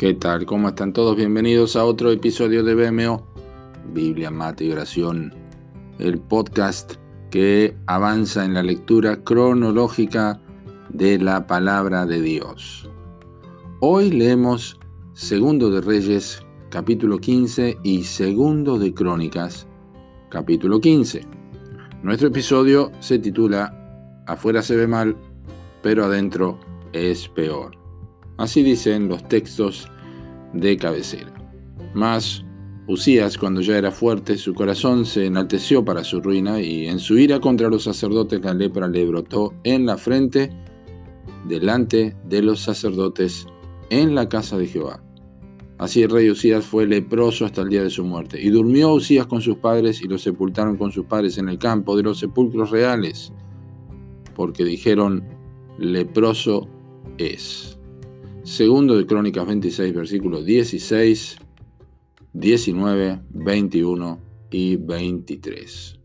¿Qué tal? ¿Cómo están todos? Bienvenidos a otro episodio de BMO, Biblia, Mate y Oración, el podcast que avanza en la lectura cronológica de la palabra de Dios. Hoy leemos Segundo de Reyes, capítulo 15 y Segundo de Crónicas, capítulo 15. Nuestro episodio se titula Afuera se ve mal, pero adentro es peor. Así dicen los textos de cabecera. Mas Usías, cuando ya era fuerte, su corazón se enalteció para su ruina y en su ira contra los sacerdotes la lepra le brotó en la frente delante de los sacerdotes en la casa de Jehová. Así el rey Usías fue leproso hasta el día de su muerte. Y durmió Usías con sus padres y lo sepultaron con sus padres en el campo de los sepulcros reales, porque dijeron, leproso es. Segundo de Crónicas 26, versículos 16, 19, 21 y 23.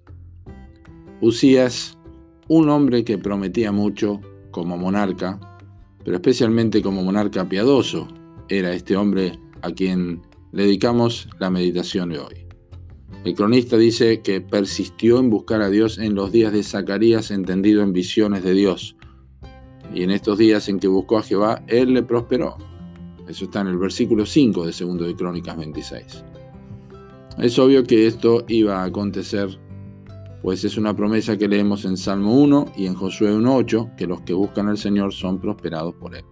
Usías, un hombre que prometía mucho como monarca, pero especialmente como monarca piadoso, era este hombre a quien le dedicamos la meditación de hoy. El cronista dice que persistió en buscar a Dios en los días de Zacarías, entendido en visiones de Dios, y en estos días en que buscó a Jehová, él le prosperó. Eso está en el versículo 5 de 2 de Crónicas 26. Es obvio que esto iba a acontecer, pues es una promesa que leemos en Salmo 1 y en Josué 1.8, que los que buscan al Señor son prosperados por él.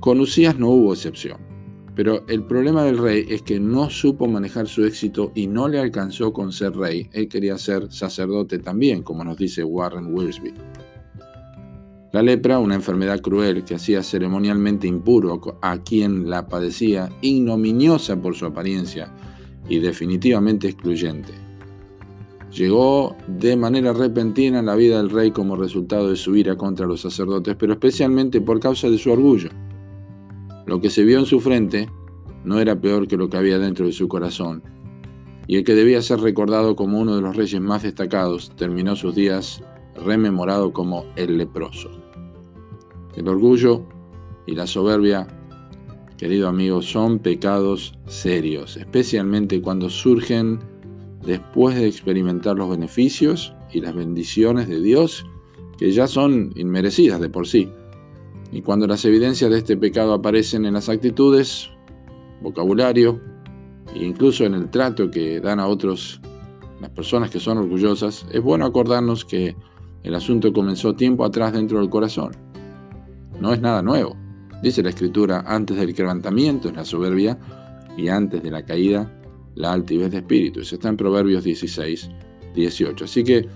Con Usías no hubo excepción, pero el problema del rey es que no supo manejar su éxito y no le alcanzó con ser rey. Él quería ser sacerdote también, como nos dice Warren Wiersbe. La lepra, una enfermedad cruel que hacía ceremonialmente impuro a quien la padecía, ignominiosa por su apariencia y definitivamente excluyente. Llegó de manera repentina en la vida del rey como resultado de su ira contra los sacerdotes, pero especialmente por causa de su orgullo. Lo que se vio en su frente no era peor que lo que había dentro de su corazón, y el que debía ser recordado como uno de los reyes más destacados terminó sus días rememorado como el leproso. El orgullo y la soberbia, querido amigo, son pecados serios, especialmente cuando surgen después de experimentar los beneficios y las bendiciones de Dios, que ya son inmerecidas de por sí. Y cuando las evidencias de este pecado aparecen en las actitudes, vocabulario e incluso en el trato que dan a otros las personas que son orgullosas, es bueno acordarnos que el asunto comenzó tiempo atrás dentro del corazón. No es nada nuevo. Dice la escritura, antes del quebrantamiento es la soberbia y antes de la caída la altivez de espíritu. Eso está en Proverbios 16, 18. Así que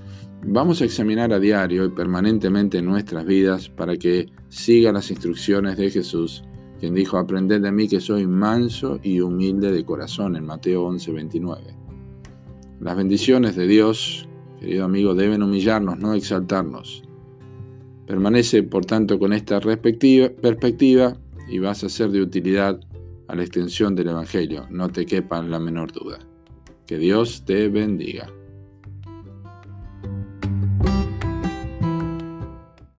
vamos a examinar a diario y permanentemente nuestras vidas para que siga las instrucciones de Jesús, quien dijo, aprended de mí que soy manso y humilde de corazón en Mateo 11, 29. Las bendiciones de Dios querido amigo, deben humillarnos, no exaltarnos. Permanece, por tanto, con esta perspectiva y vas a ser de utilidad a la extensión del Evangelio, no te quepa la menor duda. Que Dios te bendiga.